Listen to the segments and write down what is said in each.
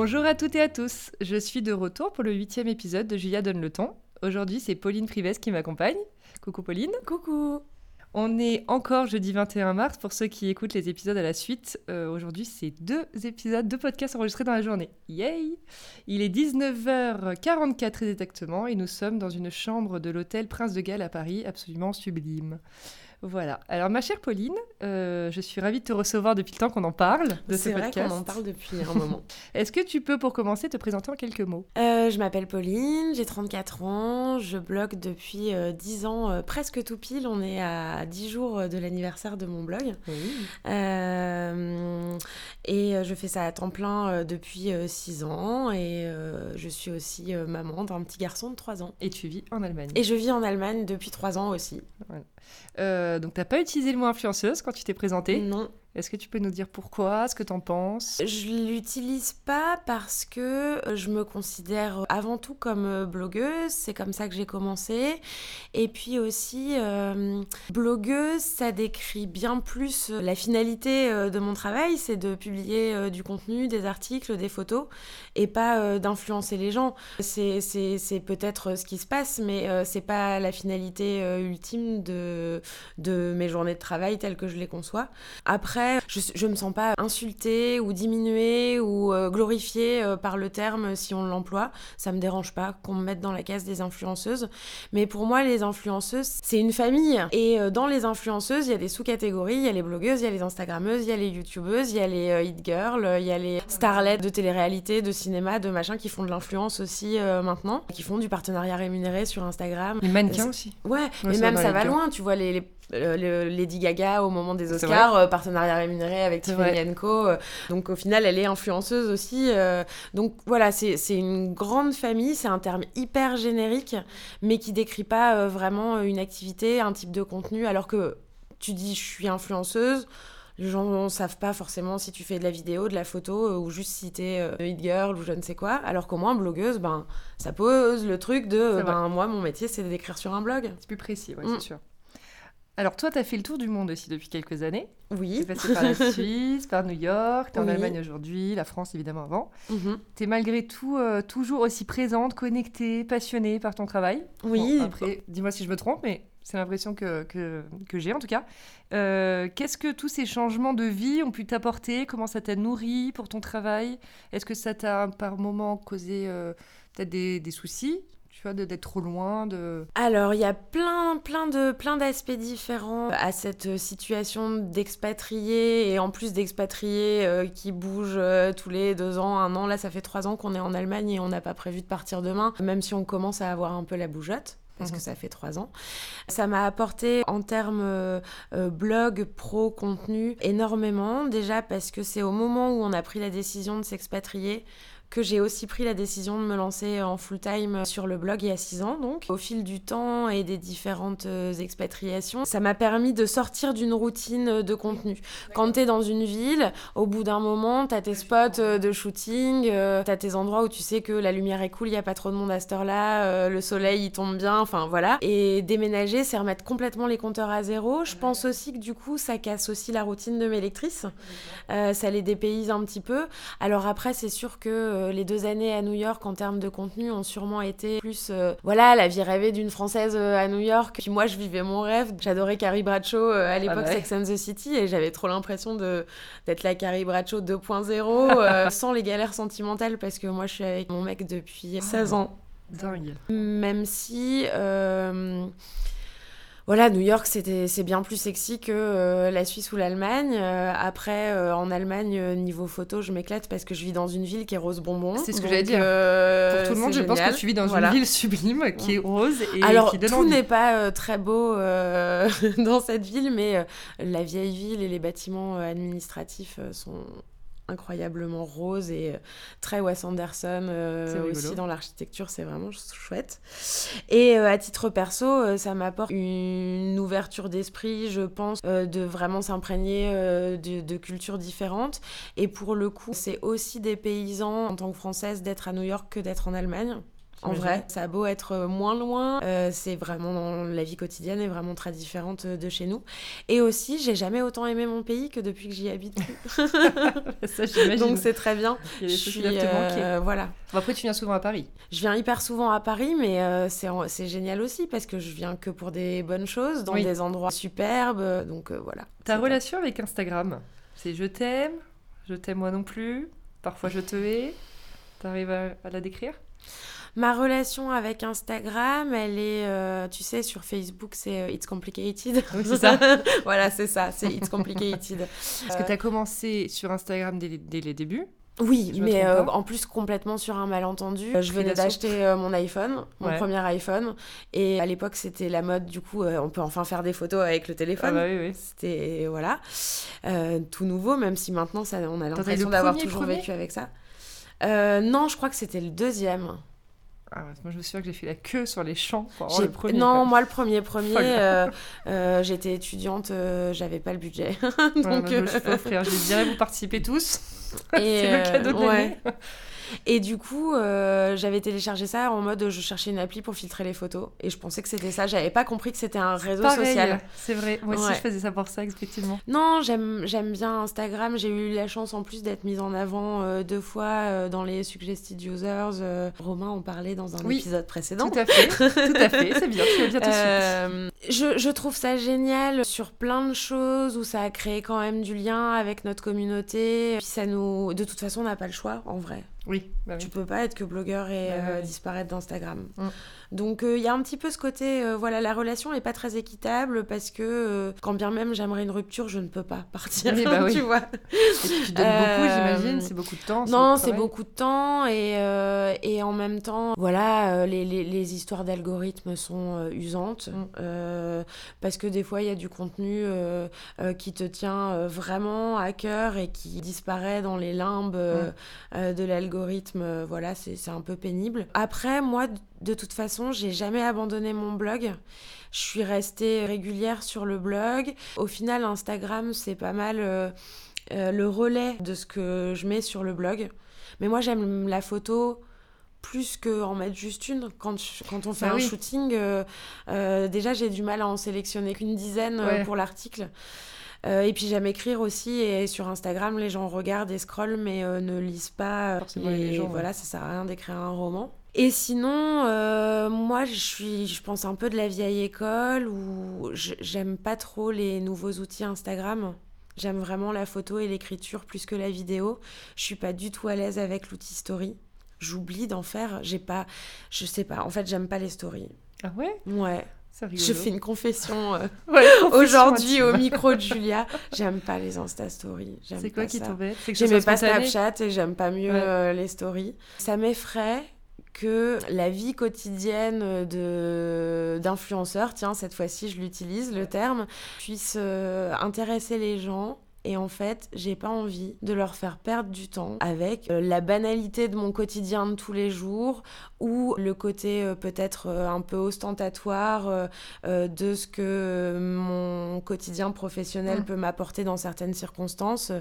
Bonjour à toutes et à tous, je suis de retour pour le huitième épisode de Julia Donne le ton. Aujourd'hui c'est Pauline Prives qui m'accompagne. Coucou Pauline. Coucou on est encore jeudi 21 mars pour ceux qui écoutent les épisodes à la suite. Euh, aujourd'hui, c'est deux épisodes, deux podcasts enregistrés dans la journée. Yay Il est 19h44 exactement et nous sommes dans une chambre de l'hôtel Prince de Galles à Paris, absolument sublime. Voilà. Alors, ma chère Pauline, euh, je suis ravie de te recevoir depuis le temps qu'on en parle de ce podcast. C'est vrai qu'on en parle depuis un moment. Est-ce que tu peux, pour commencer, te présenter en quelques mots? Euh, Je m'appelle Pauline, j'ai 34 ans, je blogue depuis 10 euh, ans, presque tout pile. On est à 10 jours de l'anniversaire de mon blog. et je fais ça à temps plein depuis 6 ans. Et je suis aussi maman d'un petit garçon de 3 ans. Et tu vis en Allemagne Et je vis en Allemagne depuis 3 ans aussi. Voilà. Euh, donc, tu n'as pas utilisé le mot influenceuse quand tu t'es présentée Non. Est-ce que tu peux nous dire pourquoi, ce que tu en penses? Je l'utilise pas parce que je me considère avant tout comme blogueuse, c'est comme ça que j'ai commencé. Et puis aussi, euh, blogueuse, ça décrit bien plus la finalité euh, de mon travail, c'est de publier euh, du contenu, des articles, des photos, et pas d'influencer les gens. C'est peut-être ce qui se passe, mais c'est pas la finalité ultime de, de mes journées de travail telles que je les conçois. Après, je, je me sens pas insultée ou diminuée ou euh, glorifiée euh, par le terme si on l'emploie. Ça me dérange pas qu'on me mette dans la case des influenceuses. Mais pour moi, les influenceuses, c'est une famille. Et euh, dans les influenceuses, il y a des sous-catégories. Il y a les blogueuses, il y a les instagrammeuses, il y a les youtubeuses, il y a les hit girls, il y a les starlets de télé-réalité, de cinéma, de machin qui font de l'influence aussi maintenant, qui font du partenariat rémunéré sur Instagram. Les mannequins aussi. Ouais, mais même ça va loin. Tu vois les, les euh, Lady Gaga au moment des Oscars, euh, partenariat rémunéré avec Tiffany Co. Euh, donc au final, elle est influenceuse aussi. donc voilà, c'est une grande famille, c'est un terme hyper générique, mais qui décrit pas vraiment une activité, un type de contenu, alors que tu dis je suis influenceuse. Les gens ne savent pas forcément si tu fais de la vidéo, de la photo, ou juste si t'es euh, hit girl ou je ne sais quoi. Alors qu'au moins, blogueuse, ben, ça pose le truc de ben, moi, mon métier, c'est d'écrire sur un blog. C'est plus précis, ouais, c'est mm. sûr. Alors toi, tu as fait le tour du monde aussi depuis quelques années. Oui. Tu passé par la Suisse, par New York, tu es en Allemagne aujourd'hui, la France évidemment avant. Mhm. Tu es malgré tout euh, toujours aussi présente, connectée, passionnée par ton travail. Oui. après, dis-moi si je me trompe, mais c'est l'impression que, que, que j'ai en tout cas. Euh, qu'est-ce que tous ces changements de vie ont pu t'apporter? Comment ça t'a nourri pour ton travail? Est-ce que ça t'a par moment causé euh, peut-être des, des soucis? Tu vois, d'être trop loin de... Alors, il y a plein, plein de, plein d'aspects différents à cette situation d'expatriés et en plus d'expatriés euh, qui bougent euh, tous les deux ans, un an. Là, ça fait trois ans qu'on est en Allemagne et on n'a pas prévu de partir demain, même si on commence à avoir un peu la bougeotte parce que mhm. ça fait trois ans. Ça m'a apporté en termes euh, blog, pro, contenu, énormément. Déjà parce que c'est au moment où on a pris la décision de s'expatrier que j'ai aussi pris la décision de me lancer en full-time sur le blog il y a six ans. Donc, au fil du temps et des différentes euh, expatriations, ça m'a permis de sortir d'une routine de contenu. Quand tu es dans une ville, au bout d'un moment, tu as tes spots euh, de shooting, euh, tu as tes endroits où tu sais que la lumière est cool, il n'y a pas trop de monde à cette heure-là, le soleil il tombe bien, enfin voilà. Et déménager, c'est remettre complètement les compteurs à zéro. Je pense aussi que du coup, ça casse aussi la routine de mes lectrices. ça les dépayse un petit peu. Alors après, c'est sûr que euh, les deux années à New York en termes de contenu ont sûrement été plus, euh, voilà, la vie rêvée d'une Française euh, à New York. Puis moi, je vivais mon rêve. J'adorais Carrie Bradshaw à ah l'époque Sex and the City et j'avais trop l'impression d'être la Carrie Bradshaw 2.0 sans les galères sentimentales parce que moi, je suis avec mon mec depuis 16 ans. Dingue. Même si voilà, New York, c'est bien plus sexy que euh, la Suisse ou l'Allemagne. Euh, après, euh, en Allemagne, niveau photo, je m'éclate parce que je vis dans une ville qui est rose bonbon. C'est ce que j'allais dire. Pour tout le monde, je pense que tu vis dans une ville sublime qui est rose et Alors, qui donne tout n'est pas très beau dans cette ville, mais la vieille ville et les bâtiments administratifs sont incroyablement rose et très Wes Anderson aussi dans l'architecture, c'est vraiment chouette. Et à titre perso, ça m'apporte une ouverture d'esprit, je pense, de vraiment s'imprégner de, de cultures différentes. Et pour le coup, c'est aussi des paysans en tant que française d'être à New York que d'être en Allemagne. En vrai, ça a beau être euh, moins loin, euh, c'est vraiment la vie quotidienne est vraiment très différente euh, de chez nous. Et aussi, j'ai jamais autant aimé mon pays que depuis que j'y habite. ça, j'imagine. Donc c'est très bien. Il y a des choses qui doivent te manquer. Voilà. après, tu viens souvent à Paris. Je viens hyper souvent à Paris, mais c'est génial aussi parce que je viens que pour des bonnes choses, dans des endroits superbes. Donc voilà. Ta relation avec Instagram, c'est je t'aime, je t'aime moi non plus, parfois je te hais. T'arrives à, à la décrire? Ma relation avec Instagram, elle est, euh, tu sais, sur Facebook, c'est euh, It's Complicated. Oui, c'est ça. voilà, c'est ça, c'est It's Complicated. Parce que tu as commencé sur Instagram dès, les débuts? Oui, mais euh, en plus complètement sur un malentendu. je venais d'acheter mon iPhone, mon premier iPhone, et à l'époque c'était la mode. Du coup, on peut enfin faire des photos avec le téléphone. Ah bah oui, oui. C'était voilà tout nouveau, même si maintenant ça, on a l'impression d'avoir toujours vécu avec ça. non, je crois que c'était le deuxième. Ah, moi, je me souviens que j'ai fait la queue sur les champs pour avoir le premier. Non, moi, le premier, premier, euh, euh, j'étais étudiante, euh, j'avais pas le budget. Donc, je me offrir. Je dirais, vous participez tous. C'est le cadeau de l'année. Et du coup, euh, j'avais téléchargé ça en mode je cherchais une appli pour filtrer les photos. Et je pensais que c'était ça. J'avais pas compris que c'était un réseau social. C'est vrai. Moi aussi, je faisais ça pour ça, effectivement. Non, j'aime bien Instagram. J'ai eu la chance en plus d'être mise en avant euh, deux fois euh, dans les Suggested Users. Romain en parlait dans un épisode précédent. Tout à fait. Tout à fait. C'est bien. Tu bien je, je trouve ça génial sur plein de choses où ça a créé quand même du lien avec notre communauté. Puis ça nous. De toute façon, on n'a pas le choix en vrai. Oui, bah Tu peux pas être que blogueur et bah euh, disparaître d'Instagram. Mm. Donc il euh, y a un petit peu ce côté, euh, voilà, la relation n'est pas très équitable parce que quand bien même j'aimerais une rupture, je ne peux pas partir. bah oui. tu vois. Et tu donnes beaucoup, j'imagine, c'est beaucoup de temps. Non, c'est beaucoup de temps et, et en même temps, voilà, les, les, les histoires d'algorithmes sont usantes mm. parce que des fois il y a du contenu qui te tient vraiment à cœur et qui disparaît dans les limbes mm. de l'algorithme. voilà, c'est un peu pénible. Après, moi, de toute façon, j'ai jamais abandonné mon blog. Je suis restée régulière sur le blog. Au final, Instagram, c'est pas mal euh, euh, le relais de ce que je mets sur le blog. Mais moi, j'aime la photo plus qu'en mettre juste une. Quand, quand on fait bah un shooting, euh, déjà, j'ai du mal à en sélectionner qu'une dizaine pour l'article. et puis j'aime écrire aussi et sur Instagram les gens regardent et scrollent mais ne lisent pas. et gens, voilà, ça sert à rien d'écrire un roman. Et sinon, euh, moi, je suis, je pense un peu de la vieille école où j'aime pas trop les nouveaux outils Instagram. J'aime vraiment la photo et l'écriture plus que la vidéo. Je suis pas du tout à l'aise avec l'outil story. J'oublie d'en faire. J'ai pas, je sais pas. En fait, j'aime pas les stories. Ah ouais? Ouais. Je fais une confession, euh, aujourd'hui au micro de Julia. J'aime pas les Insta Stories. C'est quoi qui t'embête? J'aime pas Snapchat et j'aime pas mieux euh, les stories. Ça m'effraie que la vie quotidienne de d'influenceurs, tiens cette fois-ci je l'utilise le terme, puisse euh, intéresser les gens et en fait, j'ai pas envie de leur faire perdre du temps avec euh, la banalité de mon quotidien de tous les jours ou le côté euh, peut-être euh, un peu ostentatoire de ce que mon quotidien professionnel peut m'apporter dans certaines circonstances.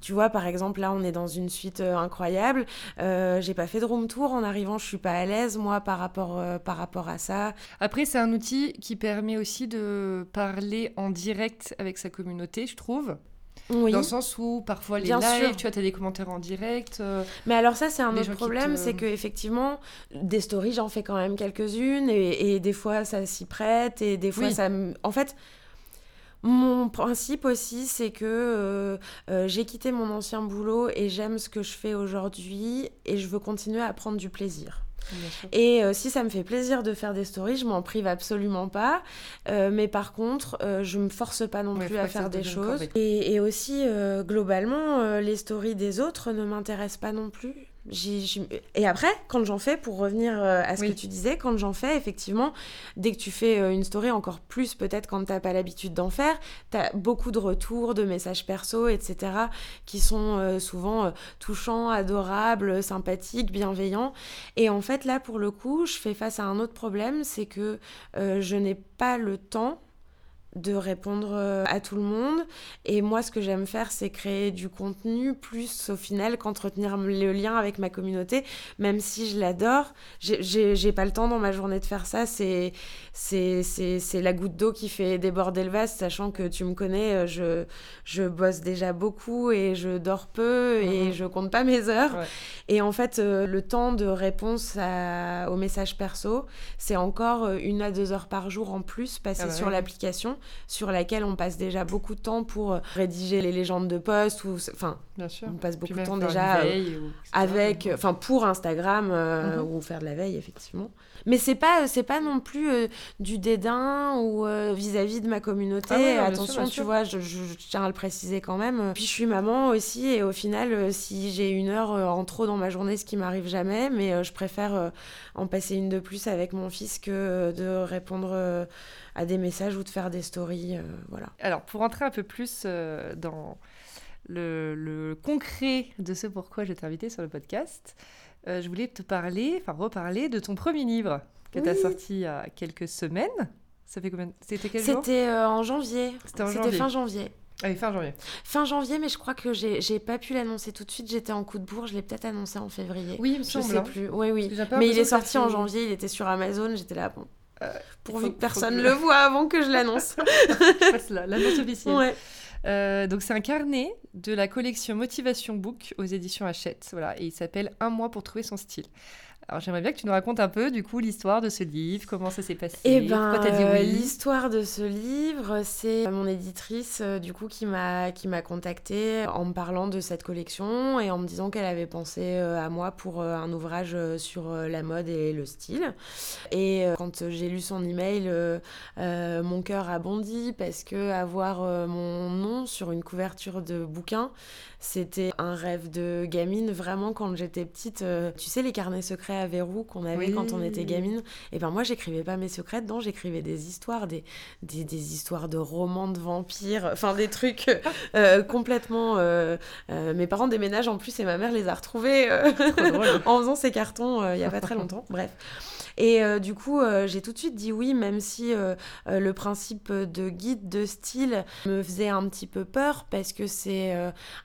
Tu vois, par exemple, là, on est dans une suite incroyable. j'ai pas fait de room tour en arrivant, je suis pas à l'aise, moi, par rapport, par rapport à ça. Après, c'est un outil qui permet aussi de parler en direct avec sa communauté, je trouve. Dans le sens où parfois les lives, tu vois, as des commentaires en direct. Euh, mais alors ça, c'est un autre problème, c'est que effectivement, des stories, j'en fais quand même quelques-unes, et, des fois, ça s'y prête, et des fois, ça... En fait... Mon principe aussi, c'est que euh, euh, j'ai quitté mon ancien boulot et j'aime ce que je fais aujourd'hui et je veux continuer à prendre du plaisir. Et euh, si ça me fait plaisir de faire des stories, je m'en prive absolument pas. Euh, mais par contre, euh, je me force pas non plus à faire des choses. Et, et, aussi, globalement, les stories des autres ne m'intéressent pas non plus. Et après, quand j'en fais, pour revenir euh, à ce que tu disais, quand j'en fais, effectivement, dès que tu fais euh, une story, encore plus peut-être quand t'as pas l'habitude d'en faire, t'as beaucoup de retours, de messages perso, etc., qui sont euh, souvent touchants, adorables, sympathiques, bienveillants. Et en fait, là, pour le coup, je fais face à un autre problème, c'est que je n'ai pas le temps de répondre euh, à tout le monde. Et moi, ce que j'aime faire, c'est créer du contenu, plus au final qu'entretenir le lien avec ma communauté, même si je l'adore. J'ai pas le temps dans ma journée de faire ça. C'est la goutte d'eau qui fait déborder le vase, sachant que tu me connais, euh, je, je bosse déjà beaucoup et je dors peu et mhm. je compte pas mes heures. Et en fait, euh, le temps de réponse à, aux messages perso, c'est encore une à deux heures par jour en plus passé ah bah sur l'application sur laquelle on passe déjà beaucoup de temps pour euh, rédiger les légendes de poste ou enfin on passe beaucoup de temps déjà euh, avec enfin pour Instagram euh, mhm. ou faire de la veille effectivement mais c'est pas c'est pas non plus du dédain ou vis-à-vis de ma communauté ah attention tu vois je, tiens à le préciser quand même puis je suis maman aussi et au final si j'ai une heure en trop dans ma journée ce qui m'arrive jamais mais je préfère en passer une de plus avec mon fils que de répondre à des messages ou de faire des stories. Euh, voilà. Alors, pour entrer un peu plus euh, dans le, concret de ce pourquoi je t'ai invité sur le podcast, euh, je voulais te parler, enfin reparler de ton premier livre que tu as sorti il y a quelques semaines. Ça fait combien C'était quel jour? C'était en janvier. C'était fin janvier. Oui, fin janvier. Fin janvier, mais je crois que j'ai pas pu l'annoncer tout de suite. J'étais en coup de bourre. Je l'ai peut-être annoncé en février. Oui, il me semble. Je sais hein. plus. Oui, oui. Mais il est sorti en janvier. Il était sur Amazon. J'étais là, bon, euh, pourvu que personne ne le voit avant que je l'annonce. l'annonce officielle. Euh, donc c'est un carnet de la collection Motivation Book aux éditions Hachette, voilà, et il s'appelle Un mois pour trouver son style. Alors j'aimerais bien que tu nous racontes un peu du coup l'histoire de ce livre, comment ça s'est passé, eh ben, pourquoi t'as dit oui? L'histoire de ce livre, c'est mon éditrice euh, du coup qui m'a qui m'a contactée en me parlant de cette collection et en me disant qu'elle avait pensé euh, à moi pour euh, un ouvrage sur la mode et le style. Et quand j'ai lu son email, mon cœur a bondi parce que avoir mon nom sur une couverture de bouquin, c'était un rêve de gamine vraiment quand j'étais petite. tu sais les carnets secrets à verrou qu'on avait quand on était gamine. Et ben moi, j'écrivais pas mes secrets dedans, j'écrivais des histoires, des, des, histoires de romans de vampires, enfin des trucs euh, complètement. Euh, euh, mes parents déménagent en plus et ma mère les a retrouvés en faisant ces cartons il y a pas très longtemps. Bref. Et euh, du coup, euh, j'ai tout de suite dit oui, même si euh, le principe de guide de style me faisait un petit peu peur parce que c'est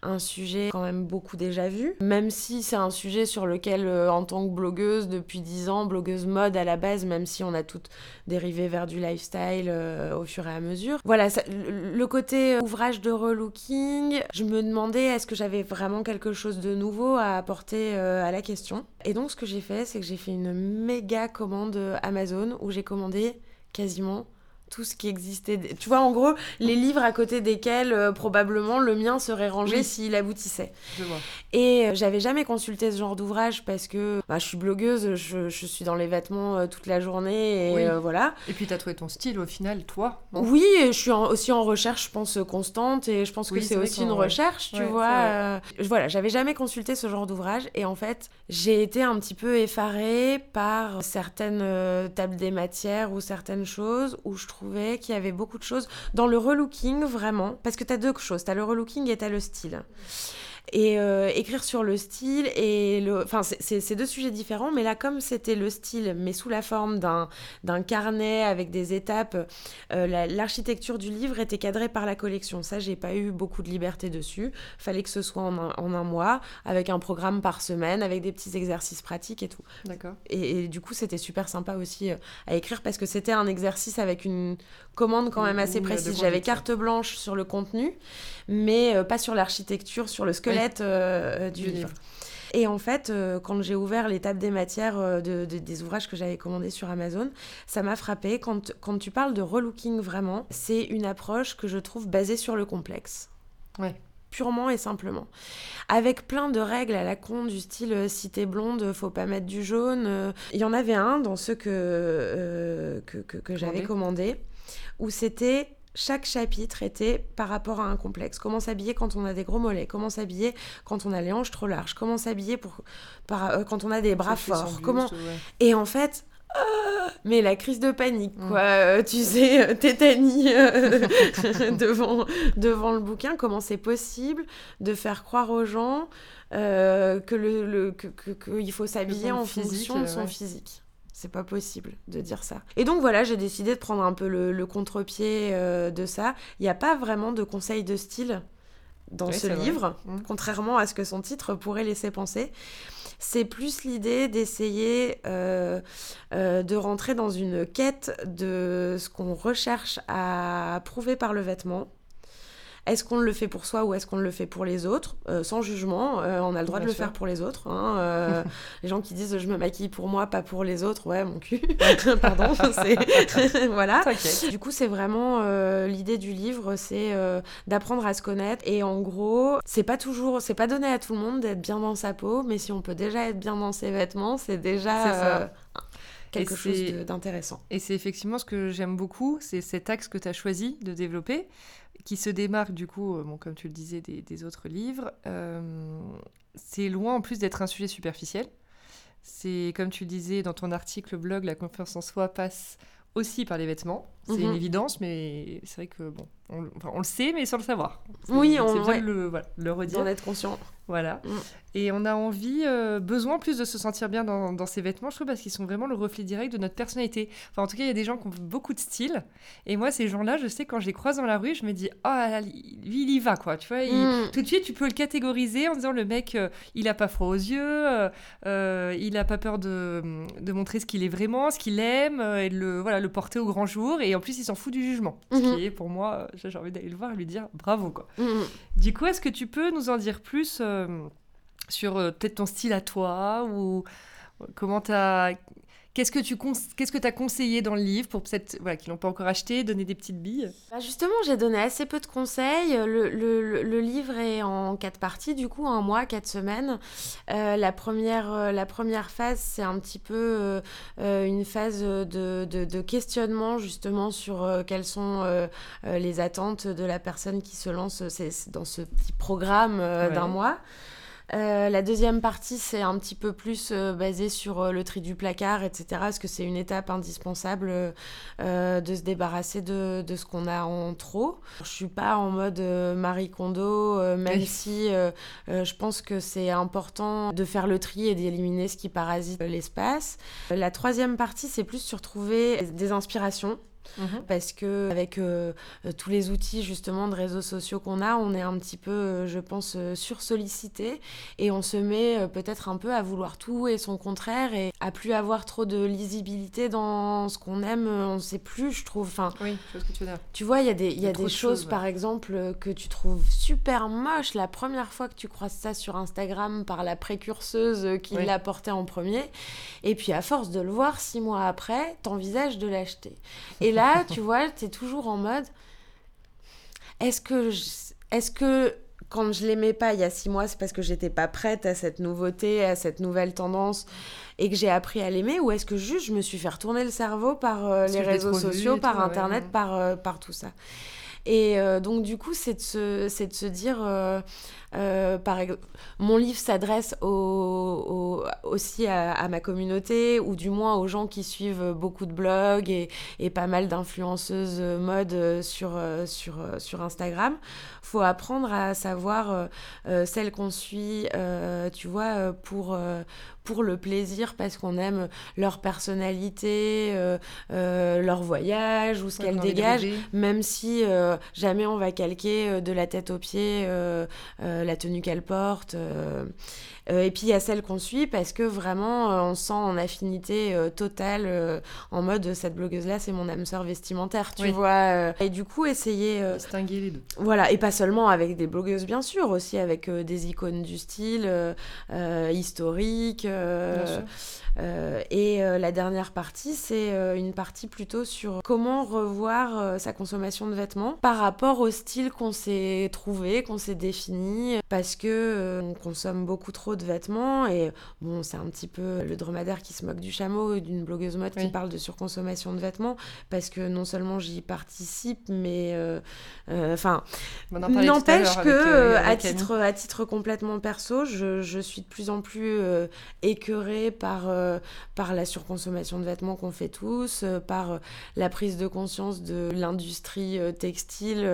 un sujet quand même beaucoup déjà vu. Même si c'est un sujet sur lequel, en tant que blogueuse depuis 10 ans, blogueuse mode à la base, même si on a toutes dérivé vers du lifestyle au fur et à mesure. Voilà, le côté ouvrage de relooking, je me demandais est-ce que j'avais vraiment quelque chose de nouveau à apporter à la question. Et donc, ce que j'ai fait, c'est que j'ai fait une méga commande Amazon où j'ai commandé quasiment tout ce qui existait. Tu vois, en gros, les livres à côté desquels euh, probablement le mien serait rangé s'il aboutissait. Je vois. Et euh, j'avais jamais consulté ce genre d'ouvrage parce que bah, je suis blogueuse, je, je, suis dans les vêtements euh, toute la journée et voilà. Et puis tu as trouvé ton style au final, toi Oui, je suis aussi en recherche, je pense, constante et je pense que c'est aussi une recherche, tu vois. voilà, j'avais jamais consulté ce genre d'ouvrage et en fait, j'ai été un petit peu effarée par certaines tables des matières ou certaines choses où je trouve trouvais qu'il y avait beaucoup de choses dans le relooking, vraiment. Parce que tu as deux choses, tu as le relooking et tu as le style et euh, écrire sur le style et le enfin c'est deux sujets différents mais là comme c'était le style mais sous la forme d'un carnet avec des étapes euh, l'architecture du livre était cadrée par la collection. Ça j'ai pas eu beaucoup de liberté dessus. Fallait que ce soit en un, en un, mois avec un programme par semaine avec des petits exercices pratiques et tout. D'accord. Et, du coup c'était super sympa aussi euh, à écrire parce que c'était un exercice avec une commande quand même assez précise. j'avais carte blanche sur le contenu mais pas sur l'architecture sur le squelette euh, euh, du, livre. Et en fait, euh, quand j'ai ouvert l'étape des matières de, des ouvrages que j'avais commandés sur Amazon, ça m'a frappé. Quand, quand tu parles de relooking vraiment, c'est une approche que je trouve basée sur le complexe. Ouais purement et simplement. Avec plein de règles à la con du style si t'es blonde, faut pas mettre du jaune. Il y en avait un dans ceux que, que, que, que j'avais commandé où c'était chaque chapitre était par rapport à un complexe. Comment s'habiller quand on a des gros mollets? Comment s'habiller quand on a les hanches trop larges? Comment s'habiller pour, par, quand on a des bras forts? Comment Et en fait, mais la crise de panique, mm. quoi. Euh, tu sais, euh, tétanie euh, devant, devant le bouquin. Comment c'est possible de faire croire aux gens que le, qu'il faut s'habiller en fonction de son physique? C'est pas possible de dire ça. Et donc voilà, j'ai décidé de prendre un peu le, contre-pied de ça. Il n'y a pas vraiment de conseils de style dans ce livre, mm. contrairement à ce que son titre pourrait laisser penser. C'est plus l'idée d'essayer euh, euh, de rentrer dans une quête de ce qu'on recherche à prouver par le vêtement est-ce qu'on le fait pour soi ou est-ce qu'on le fait pour les autres? Euh, Sans jugement, euh, on a le droit de le faire pour les autres. Hein, euh, les gens qui disent je me maquille pour moi, pas pour les autres, ouais, mon cul. Pardon, c'est. voilà. Du coup, c'est vraiment l'idée du livre, c'est d'apprendre à se connaître. Et en gros, c'est pas toujours, c'est pas donné à tout le monde d'être bien dans sa peau, mais si on peut déjà être bien dans ses vêtements, c'est déjà quelque chose d'intéressant. Et c'est effectivement ce que j'aime beaucoup, c'est cet axe que tu as choisi de développer qui se démarque du coup, euh, bon, comme tu le disais, des, autres livres. Euh, c'est loin en plus d'être un sujet superficiel. C'est comme tu le disais dans ton article blog, la confiance en soi passe aussi par les vêtements. C'est une mhm. évidence, mais c'est vrai que bon, on, le sait, mais sans le savoir. Oui, on c'est bien le, le redire. D'en être conscient. Voilà. Mm. Et on a envie, euh, besoin plus de se sentir bien dans, dans ses vêtements, je trouve, parce qu'ils sont vraiment le reflet direct de notre personnalité. Enfin, en tout cas, il y a des gens qui ont beaucoup de style. Et moi, ces gens-là, je sais, quand je les croise dans la rue, je me dis, ah, lui, il y va, quoi. Tu vois, mm. tout de suite, tu peux le catégoriser en disant, le mec, euh, il a pas froid aux yeux, euh, il a pas peur de, de montrer ce qu'il est vraiment, ce qu'il aime, et de le, voilà, le porter au grand jour. Et en plus, il s'en fout du jugement. Ce mm-hmm. qui est, pour moi, j'ai envie d'aller le voir et lui dire, bravo, quoi. Mm-hmm. Du coup, est-ce que tu peux nous en dire plus euh, sur euh, peut-être ton style à toi ou comment tu as Qu'est-ce que tu qu'est-ce que as conseillé dans le livre pour peut-être voilà, qui l'ont pas encore acheté, donner des petites billes? Bah Justement, j'ai donné assez peu de conseils. Le, le, le, livre est en quatre parties, du coup, un mois, quatre semaines. Euh, la, première, la première phase, c'est un petit peu une phase de, de, de, questionnement justement sur quelles sont les attentes de la personne qui se lance dans ce petit programme d'un mois. Euh, la deuxième partie, c'est un petit peu plus euh, basé sur euh, le tri du placard, etc. Parce que c'est une étape indispensable de se débarrasser de, ce qu'on a en trop? Je suis pas en mode Marie Kondo, même si je pense que c'est important de faire le tri et d'éliminer ce qui parasite l'espace. La troisième partie, c'est plus sur trouver des inspirations Mhm. Parce que avec euh, euh, tous les outils justement de réseaux sociaux qu'on a, on est un petit peu, euh, je pense, sursollicité et on se met peut-être un peu à vouloir tout et son contraire et à plus avoir trop de lisibilité dans ce qu'on aime. On ne sait plus, je trouve. Enfin, oui, je ce que tu veux dire. Tu vois, il y a des, y a des choses, par exemple, que tu trouves super moches la première fois que tu croises ça sur Instagram par la précurseuse qui l'a porté en premier. Et puis à force de le voir six mois après, t'envisages de l'acheter. Et là, tu vois, tu es toujours en mode est-ce que, est-ce que quand je l'aimais pas il y a six mois, c'est parce que j'étais pas prête à cette nouveauté, à cette nouvelle tendance et que j'ai appris à l'aimer ou est-ce que juste je me suis fait retourner le cerveau par euh, les réseaux sociaux, par Internet, par, euh, par tout ça. Et euh, donc, du coup, c'est de, se, de se dire, euh, euh, par exemple, mon livre s'adresse au, aussi à, ma communauté, ou du moins aux gens qui suivent beaucoup de blogs et, et pas mal d'influenceuses mode sur, sur, sur Instagram. faut apprendre à savoir celles qu'on suit, tu vois, pour, pour le plaisir parce qu'on aime leur personnalité, euh, euh, leur voyage ou ce qu'elles dégagent, même si euh, jamais on va calquer de la tête aux pieds la tenue qu'elle porte. Euh, et puis il y a celle qu'on suit parce que vraiment euh, on sent en affinité euh, totale en mode cette blogueuse là c'est mon âme sœur vestimentaire, tu vois. et du coup essayer distinguer les deux. Voilà et pas seulement avec des blogueuses bien sûr, aussi avec des icônes du style historique. Et la dernière partie, c'est une partie plutôt sur comment revoir sa consommation de vêtements par rapport au style qu'on s'est trouvé, qu'on s'est défini parce que on consomme beaucoup trop de vêtements et bon, c'est un petit peu le dromadaire qui se moque du chameau, d'une blogueuse mode qui parle de surconsommation de vêtements parce que non seulement j'y participe, mais enfin, n'empêche que à titre à titre complètement perso, je, je suis de plus en plus écœurée par par la surconsommation de vêtements qu'on fait tous, par la prise de conscience de l'industrie textile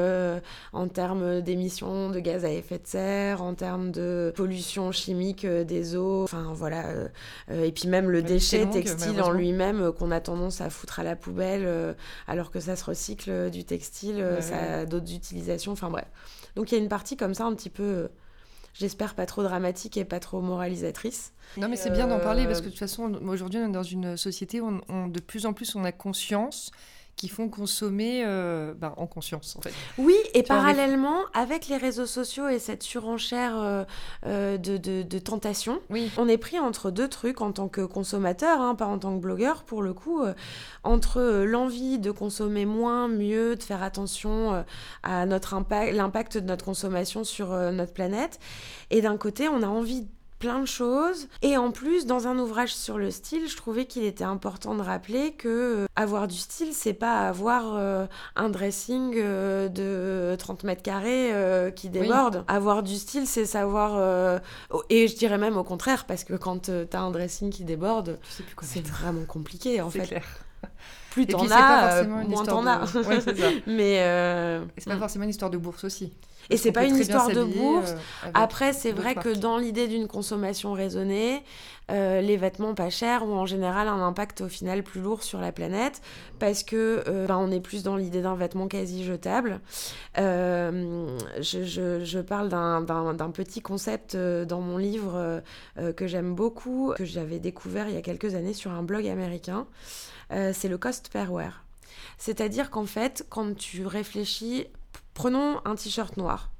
en termes d'émissions de gaz à effet de serre, en termes de pollution chimique euh, des eaux, enfin voilà. Euh, euh, et puis même le déchet textile en lui-même qu'on a tendance à foutre à la poubelle alors que ça se recycle du textile, ça a d'autres utilisations, enfin bref. Donc il y a une partie comme ça un petit peu j'espère pas trop dramatique et pas trop moralisatrice. Non mais c'est bien d'en parler parce que de toute façon aujourd'hui on est dans une société où on, de plus en plus on a conscience qui font consommer euh, bah, en conscience en fait. Oui, et parallèlement avec les réseaux sociaux et cette surenchère euh, euh, de, de, de tentation, oui. on est pris entre deux trucs en tant que consommateur, hein, pas en tant que blogueur pour le coup, entre l'envie de consommer moins, mieux, de faire attention à notre impact, l'impact de notre consommation sur notre planète, et d'un côté on a envie plein de choses. Et en plus, dans un ouvrage sur le style, je trouvais qu'il était important de rappeler que euh, avoir du style, c'est pas avoir euh, un dressing euh, de 30 mètres carrés qui déborde. Avoir du style, c'est savoir. et je dirais même au contraire, parce que quand t'as un dressing qui déborde, c'est vraiment compliqué en fait. Clair. Plus t'en as, moins t'en as. Mais c'est pas forcément une histoire de bourse aussi. Et c'est pas une histoire de bourse. Euh, Après, c'est vrai que dans l'idée d'une consommation raisonnée, euh, les vêtements pas chers ont en général un impact au final plus lourd sur la planète parce que euh, ben, on est plus dans l'idée d'un vêtement quasi jetable. je, je, je, parle d'un petit concept dans mon livre que j'aime beaucoup, que j'avais découvert il y a quelques années sur un blog américain. c'est le cost per wear. C'est-à-dire qu'en fait, quand tu réfléchis Prenons un t-shirt noir.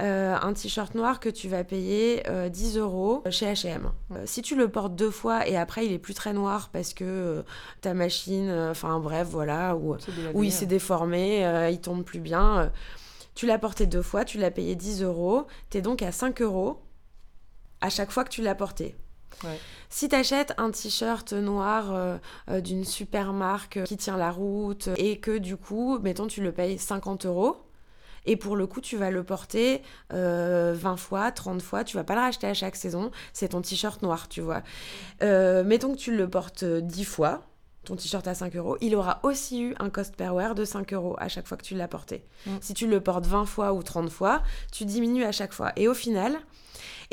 Euh, un t-shirt noir que tu vas payer 10 euh, euros chez H&M. si tu le portes deux fois et après il est plus très noir parce que ta machine, enfin bref, voilà, ou, il s'est déformé, il tombe plus bien, tu l'as porté deux fois, tu l'as payé 10 euros, tu es donc à 5 euros à chaque fois que tu l'as porté. Si tu achètes un t-shirt noir d'une super marque qui tient la route et que du coup, mettons, tu le payes 50 euros, et pour le coup, tu vas le porter 20 euh, fois, 30 fois. Tu vas pas le racheter à chaque saison. C'est ton t-shirt noir, tu vois. Euh, mettons que tu le portes 10 fois ton t-shirt à 5 euros, il aura aussi eu un cost per wear de 5 euros à chaque fois que tu l'as porté. Mm. Si tu le portes 20 fois ou 30 fois, tu diminues à chaque fois. Et au final,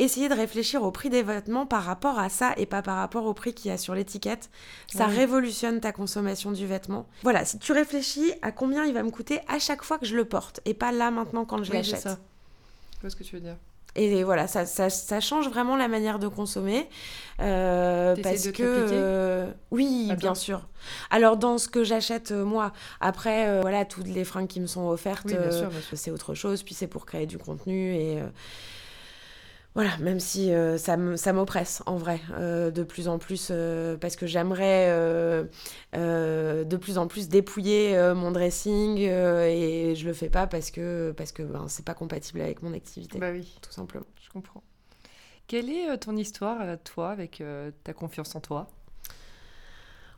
essayer de réfléchir au prix des vêtements par rapport à ça et pas par rapport au prix qu'il y a sur l'étiquette. Ça révolutionne ta consommation du vêtement. Voilà, si tu réfléchis à combien il va me coûter à chaque fois que je le porte et pas là maintenant quand je l'achète. Je vois ce que tu veux dire. Et voilà, ça, ça, ça, change vraiment la manière de consommer. Euh, parce que. Euh, oui, bien sûr. Alors, dans ce que j'achète, euh, moi, après, voilà, toutes les fringues qui me sont offertes, c'est autre chose. Puis c'est pour créer du contenu. Et, voilà, même si euh, ça m'oppresse en vrai, euh, de plus en plus, euh, parce que j'aimerais de plus en plus dépouiller mon dressing et je le fais pas parce que parce que ben, c'est pas compatible avec mon activité. Bah oui, tout simplement. Je comprends. Quelle est ton histoire, toi, avec ta confiance en toi?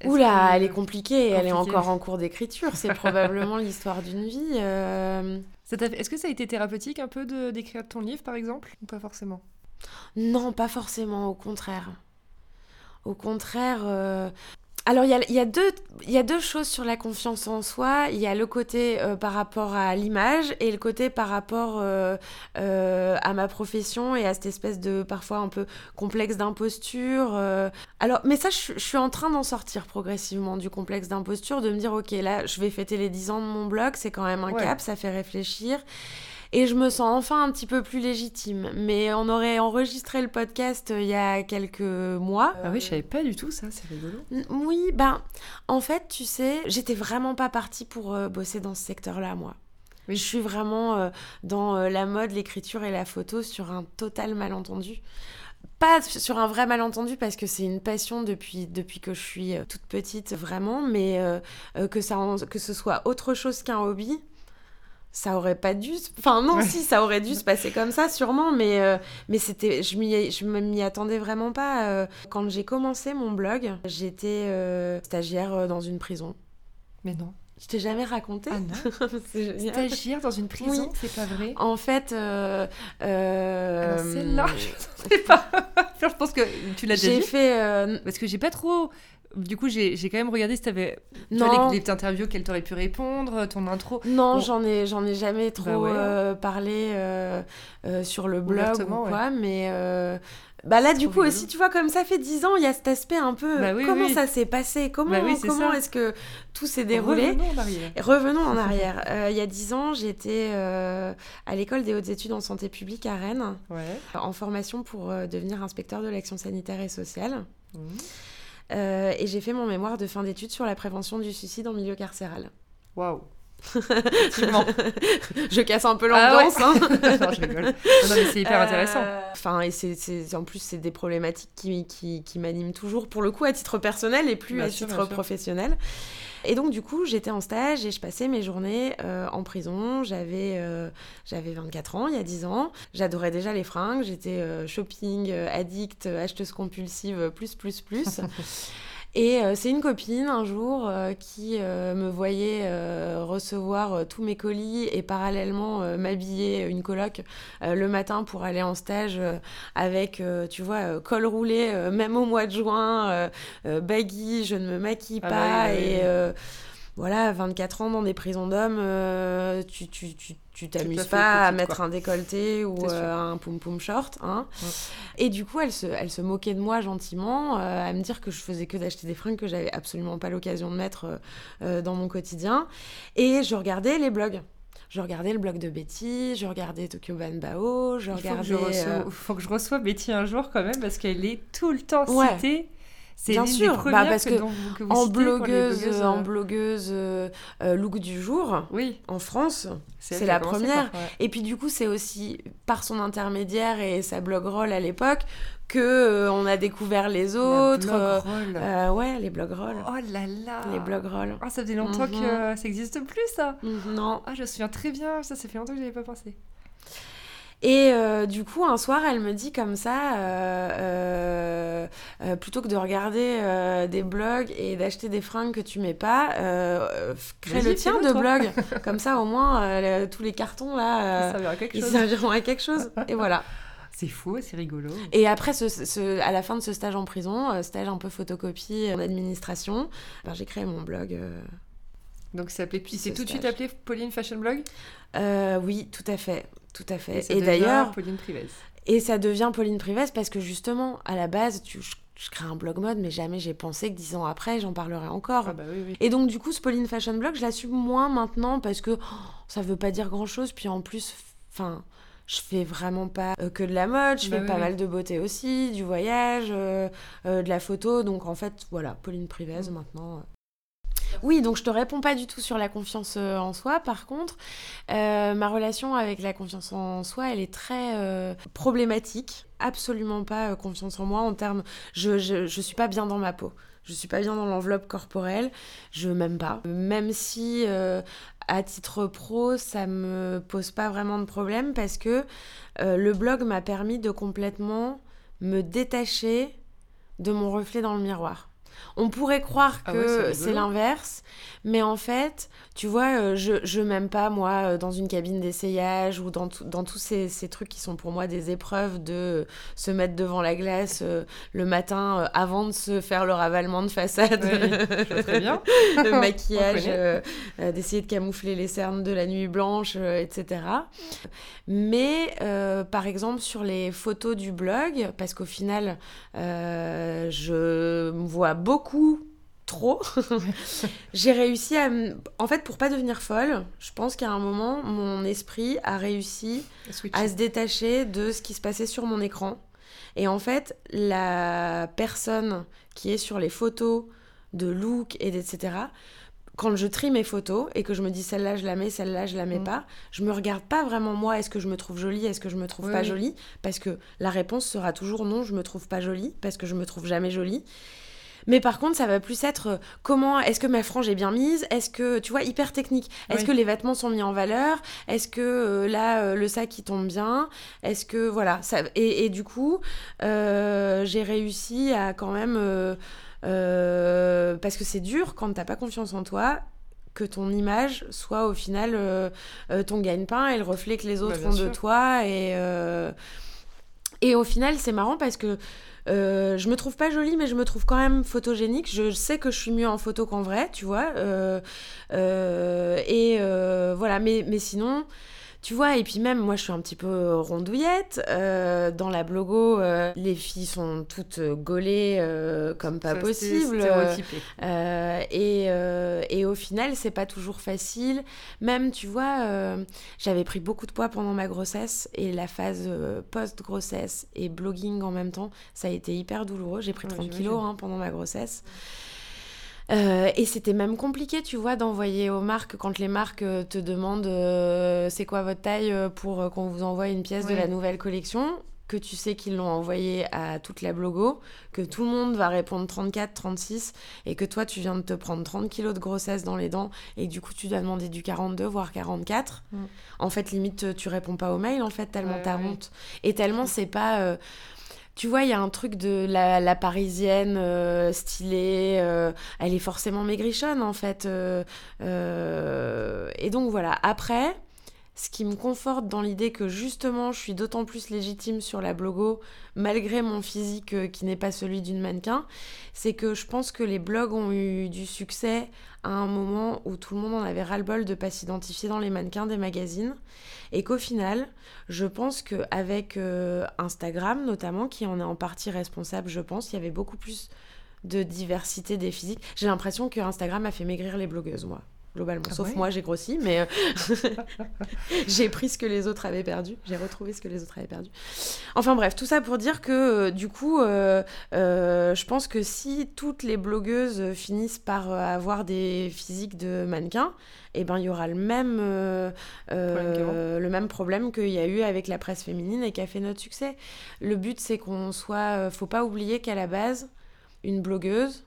Oula, elle est compliquée, elle est encore en cours d'écriture. C'est probablement l'histoire d'une vie. Euh. Est-ce que ça a été thérapeutique un peu d'écrire ton livre, par exemple? Ou pas forcément? Non, pas forcément, au contraire. Au contraire, euh, alors, il y a, deux, y a deux choses sur la confiance en soi. Il y a le côté euh, par rapport à l'image et le côté par rapport euh, euh, à ma profession et à cette espèce de parfois un peu complexe d'imposture. Alors, mais ça, je, suis en train d'en sortir progressivement du complexe d'imposture, de me dire, ok, là, je vais fêter les 10 ans de mon blog, c'est quand même un cap, ça fait réfléchir. Et je me sens enfin un petit peu plus légitime. Mais on aurait enregistré le podcast euh, il y a quelques mois. Ah oui, je savais pas du tout ça, c'est rigolo. Oui, ben, en fait, tu sais, j'étais vraiment pas partie pour euh, bosser dans ce secteur-là, moi. Oui. Je suis vraiment euh, dans la mode, l'écriture et la photo sur un total malentendu pas sur un vrai malentendu parce que c'est une passion depuis, depuis que je suis toute petite vraiment, mais que, ça que ce soit autre chose qu'un hobby, ça aurait pas dû. Enfin, non, si, ça aurait dû se passer comme ça, sûrement, mais, euh, mais c'était, je m'y, je m'y attendais vraiment pas. euh. Quand j'ai commencé mon blog, j'étais euh, stagiaire dans une prison. Mais non. Je t'ai jamais raconté Ah non. Stagiaire dans une prison, Oui. c'est pas vrai. En fait, euh, euh, Alors celle-là, je sais pas. je pense que tu l'as déjà j'ai dit. fait. euh, Parce que j'ai pas trop. Du coup, j'ai j'ai quand même regardé si t'avais. Non, les, les petites interviews qu'elle t'aurait pu répondre, ton intro. non, Bon. j'en ai, j'en ai jamais trop Bah ouais. euh, parlé sur le blog ou quoi, mais. Bah là, du coup, rigolo. aussi, tu vois, comme ça fait 10 ans, il y a cet aspect un peu. Bah oui, comment oui. ça s'est passé? Comment, Bah oui, c'est comment est-ce que tout s'est déroulé? Revenons en arrière. Et Revenons en arrière. Euh, il y a 10 ans, j'étais euh, à l'école des hautes études en santé publique à Rennes, Ouais. en formation pour euh, devenir inspecteur de l'action sanitaire et sociale. Euh, et j'ai fait mon mémoire de fin d'études sur la prévention du suicide en milieu carcéral. Waouh. Effectivement. Je casse un peu Ah ouais. l'ambiance. hein. non, je rigole. Non, mais c'est hyper Euh, intéressant. Enfin, et c'est, en plus, c'est des problématiques qui, qui, qui m'animent toujours, pour le coup, à titre personnel et plus Bien à sûr, titre professionnel. Et donc, du coup, j'étais en stage et je passais mes journées euh, en prison. J'avais, euh, j'avais 24 ans, il y a 10 ans. J'adorais déjà les fringues. J'étais euh, shopping, euh, addict, euh, acheteuse compulsive, euh, plus, plus, plus. Et euh, c'est une copine un jour euh, qui euh, me voyait euh, recevoir tous mes colis et parallèlement euh, m'habiller une coloc euh, le matin pour aller en stage euh, avec, euh, tu vois, euh, col roulé, euh, même au mois de juin, baggy, je ne me maquille Ah pas. bah bah et euh, voilà, 24 ans dans des prisons d'hommes, euh, tu tu- tu- tu t'amuses pas à petite, mettre quoi. un décolleté ou euh, un poum poum short. Hein. Ouais. Et du coup, elle se, elle se moquait de moi gentiment, euh, à me dire que je faisais que d'acheter des fringues que j'avais absolument pas l'occasion de mettre dans mon quotidien. Et je regardais les blogs. Je regardais le blog de Betty, je regardais Tokyo Banbao, je Il faut que, regardais. je euh, faut que je reçoive Betty un jour quand même parce qu'elle est tout le temps Ouais. citée. C'est Bien sûr, des bah, parce que, que dont vous- que vous en blogueuse, blogueuses, en blogueuse euh, look du jour, Oui, en France, c'est la première. ouais. Et puis du coup, c'est aussi par son intermédiaire et sa blogroll à l'époque que euh, on a découvert les autres. euh, euh, ouais, les blogrolls. Oh là là Les blogrolls. Ah, ça faisait longtemps Mhm. que ça existe plus, ça Mhm, Non. Ah, je me souviens très bien, ça, ça fait longtemps que j'avais pas pensé. Et euh, du coup, un soir, elle me dit comme ça, euh, euh, plutôt que de regarder des blogs et d'acheter des fringues que tu mets pas, crée le tien de toi. blog. comme ça, au moins, tous les cartons là, ils serviront à quelque chose. Et voilà. C'est fou, c'est rigolo. Et après, ce, ce- à la fin de ce stage en prison, stage un peu photocopie en administration, ben, j'ai créé mon blog. Donc, ça s'appelait, tout de suite appelé Pauline Fashion Blog? Euh, oui, tout à fait. Tout à fait. Et, d'ailleurs, Pauline Privès. Et ça devient Pauline Privès parce que justement, à la base, tu, je, je crée un blog mode, mais jamais j'ai pensé que dix ans après, j'en parlerai encore. Ah bah oui, oui. Et donc, du coup, ce Pauline Fashion Blog, je l'assume moins maintenant parce que oh, ça veut pas dire grand chose. Puis en plus, enfin. Je fais vraiment pas euh, que de la mode, je Bah fais oui, pas mal de beauté aussi, du voyage, euh, euh, de la photo. Donc en fait, voilà, Pauline Privez Mm. maintenant. Oui, donc je te réponds pas du tout sur la confiance euh, en soi. Par contre, euh, ma relation avec la confiance en soi, elle est très euh, problématique. Absolument pas confiance en moi en termes. Je, je, suis pas bien dans ma peau. Je suis pas bien dans l'enveloppe corporelle. Je m'aime pas. Même si à titre pro, ça me pose pas vraiment de problème parce que le blog m'a permis de complètement me détacher de mon reflet dans le miroir. On pourrait croire Ah ouais, c'est que c'est l'inverse, mais en fait, tu vois, euh, je, je m'aime pas, moi, euh, dans une cabine d'essayage ou dans, dans tous ces, ces trucs qui sont pour moi des épreuves de se mettre devant la glace euh, le matin euh, avant de se faire le ravalement de façade. Oui, je vois très bien. le maquillage, euh, d'essayer de camoufler les cernes de la nuit blanche, etc. Mais par exemple sur les photos du blog, parce qu'au final je me vois beaucoup trop, j'ai réussi à... En fait pour pas devenir folle, je pense qu'à un moment mon esprit a réussi à se détacher de ce qui se passait sur mon écran. Et en fait, la personne qui est sur les photos de look et etc., quand je trie mes photos et que je me dis celle-là je la mets, celle-là je la mets Mhm. pas, je me regarde pas vraiment moi, est-ce que je me trouve jolie, est-ce que je me trouve Oui, pas oui. jolie? Parce que la réponse sera toujours non, je me trouve pas jolie, parce que je me trouve jamais jolie. Mais par contre, ça va plus être euh, comment est-ce que ma frange est bien mise? Est-ce que, tu vois, hyper technique. Est-ce Oui. que les vêtements sont mis en valeur? Est-ce que euh, là, euh, le sac il tombe bien? Est-ce que, voilà. Ça... Et, et du coup, euh, j'ai réussi à quand même. parce que c'est dur quand t'as pas confiance en toi que ton image soit au final ton gagne-pain et le reflet que les autres bien ont de toi. Et, et au final, c'est marrant parce que euh, je me trouve pas jolie, mais je me trouve quand même photogénique. Je sais que je suis mieux en photo qu'en vrai, tu vois. Euh, euh, et voilà, mais, mais sinon, tu vois, et puis même, moi, je suis un petit peu rondouillette. Euh, dans la blogo, euh, les filles sont toutes gaulées euh, comme pas Ça, possible. Euh, et, euh, et au final, c'est pas toujours facile. Même, tu vois, euh, j'avais pris beaucoup de poids pendant ma grossesse et la phase euh, post-grossesse et blogging en même temps, ça a été hyper douloureux. J'ai pris Ouais, 30 j'imagine. kilos hein, pendant ma grossesse. Euh, et c'était même compliqué, tu vois, d'envoyer aux marques quand les marques euh, te demandent euh, c'est quoi votre taille pour qu'on vous envoie une pièce de la nouvelle collection, que tu sais qu'ils l'ont envoyé à toute la blogo, que tout le monde va répondre 34, 36, et que toi tu viens de te prendre 30 kilos de grossesse dans les dents, et que du coup tu dois demander du 42, voire 44. Mm. En fait, limite, tu réponds pas aux mails, en fait, tellement Ouais, t'as ouais. honte. Et tellement c'est pas. euh, tu vois, il y a un truc de la, la parisienne euh, stylée, euh, elle est forcément maigrichonne en fait. euh, et donc voilà, après, ce qui me conforte dans l'idée que justement je suis d'autant plus légitime sur la blogo, malgré mon physique euh, qui n'est pas celui d'une mannequin, c'est que je pense que les blogs ont eu du succès à un moment où tout le monde en avait ras-le-bol de pas s'identifier dans les mannequins des magazines. Et qu'au final, je pense qu'avec euh, Instagram notamment, qui en est en partie responsable, je pense, il y avait beaucoup plus de diversité des physiques. J'ai l'impression que Instagram a fait maigrir les blogueuses, moi, globalement. Ah Sauf ouais moi, j'ai grossi, mais euh, j'ai pris ce que les autres avaient perdu. J'ai retrouvé ce que les autres avaient perdu. Enfin bref, tout ça pour dire que euh, du coup, euh, euh, je pense que si toutes les blogueuses finissent par avoir des physiques de mannequins, eh ben il y aura le même, euh, euh, le même problème qu'il y a eu avec la presse féminine et qui a fait notre succès. Le but, c'est qu'on soit. faut pas oublier qu'à la base, une blogueuse,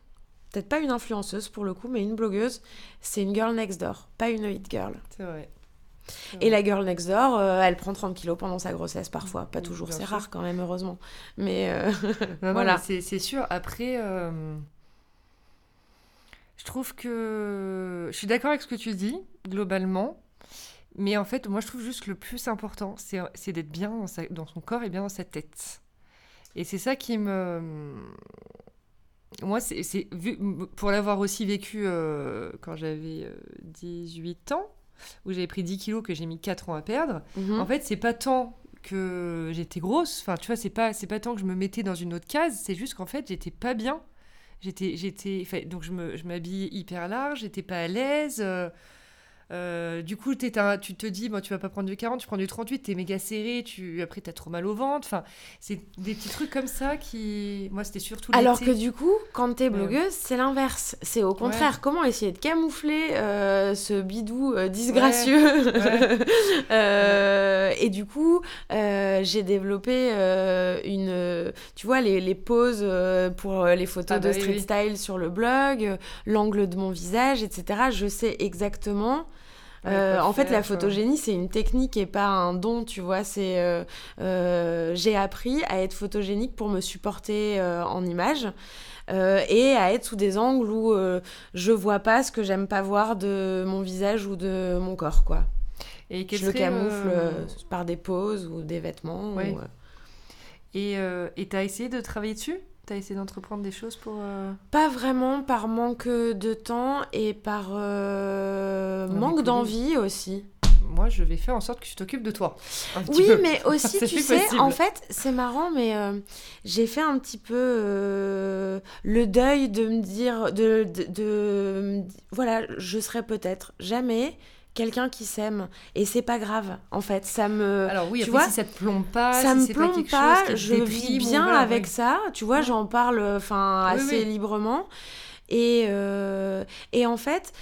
peut-être pas une influenceuse pour le coup, mais une blogueuse, c'est une girl next door, pas une hit girl. C'est vrai. Et la girl next door, euh, elle prend 30 kilos pendant sa grossesse parfois. Pas toujours, c'est rare quand même, heureusement. Mais euh, Non, Voilà. c'est- sûr. Après, euh, je trouve que je suis d'accord avec ce que tu dis globalement, mais en fait, moi, je trouve juste que le plus important, c'est c'est d'être bien dans, sa- dans son corps et bien dans sa tête. Et c'est ça qui me moi, c'est pour l'avoir aussi vécu euh, quand j'avais euh, 18 ans, où j'avais pris 10 kilos que j'ai mis 4 ans à perdre. mhm. En fait, c'est pas tant que j'étais grosse, enfin, tu vois, c'est pas, pas tant que je me mettais dans une autre case, c'est juste qu'en fait, j'étais pas bien. J'étais, j'étais, donc je me, je m'habillais hyper large, j'étais pas à l'aise. euh, euh, du coup, un- tu te dis, bon, tu vas pas prendre du 40, tu prends du 38, t'es méga serré, tu, après t'as trop mal au ventre. Enfin, c'est des petits trucs comme ça qui, moi, c'était surtout Alors que du coup, quand t'es blogueuse, c'est l'inverse. C'est au contraire, comment essayer de camoufler euh, ce bidou euh, disgracieux. Ouais. Et du coup, j'ai développé une, tu vois, les, les poses pour les photos Ah bah de oui, street oui. style sur le blog, l'angle de mon visage, etc. Je sais exactement. Euh, en fait, la quoi. photogénie, c'est une technique et pas un don, tu vois. C'est, euh, euh, j'ai appris à être photogénique pour me supporter euh, en image euh, et à être sous des angles où euh, je vois pas ce que j'aime pas voir de mon visage ou de mon corps, quoi. Et je le camoufle euh, euh, par des poses ou des vêtements. Ouais. ou, euh, Et euh, et t'as essayé de travailler dessus? T'as essayé d'entreprendre des choses pour. euh, Pas vraiment par manque de temps et par euh, manque d'envie aussi. Moi, je vais faire en sorte que tu t'occupes de toi. Oui, peu. mais aussi, tu sais, possible. en fait, c'est marrant, mais euh, j'ai fait un petit peu euh, le deuil de me dire, de, de, de- voilà, je serai peut-être jamais quelqu'un qui s'aime, et c'est pas grave, en fait, ça me, Alors oui, tu vois, si ça te plombe pas, ça si me pas plombe quelque pas, chose je vis bien voilà, avec ouais. ça, tu vois, Ouais. j'en parle, enfin, Oui, assez oui. librement, et euh, et en fait,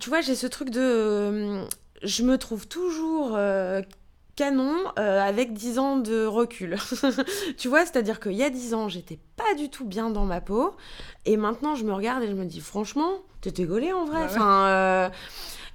tu vois, j'ai ce truc de, euh, je me trouve toujours euh, canon avec 10 ans de recul. tu vois, c'est-à-dire qu'il y a 10 ans, j'étais pas du tout bien dans ma peau. Et maintenant, je me regarde et je me dis, franchement, t'étais gaulée en vrai. Bah ouais. Enfin,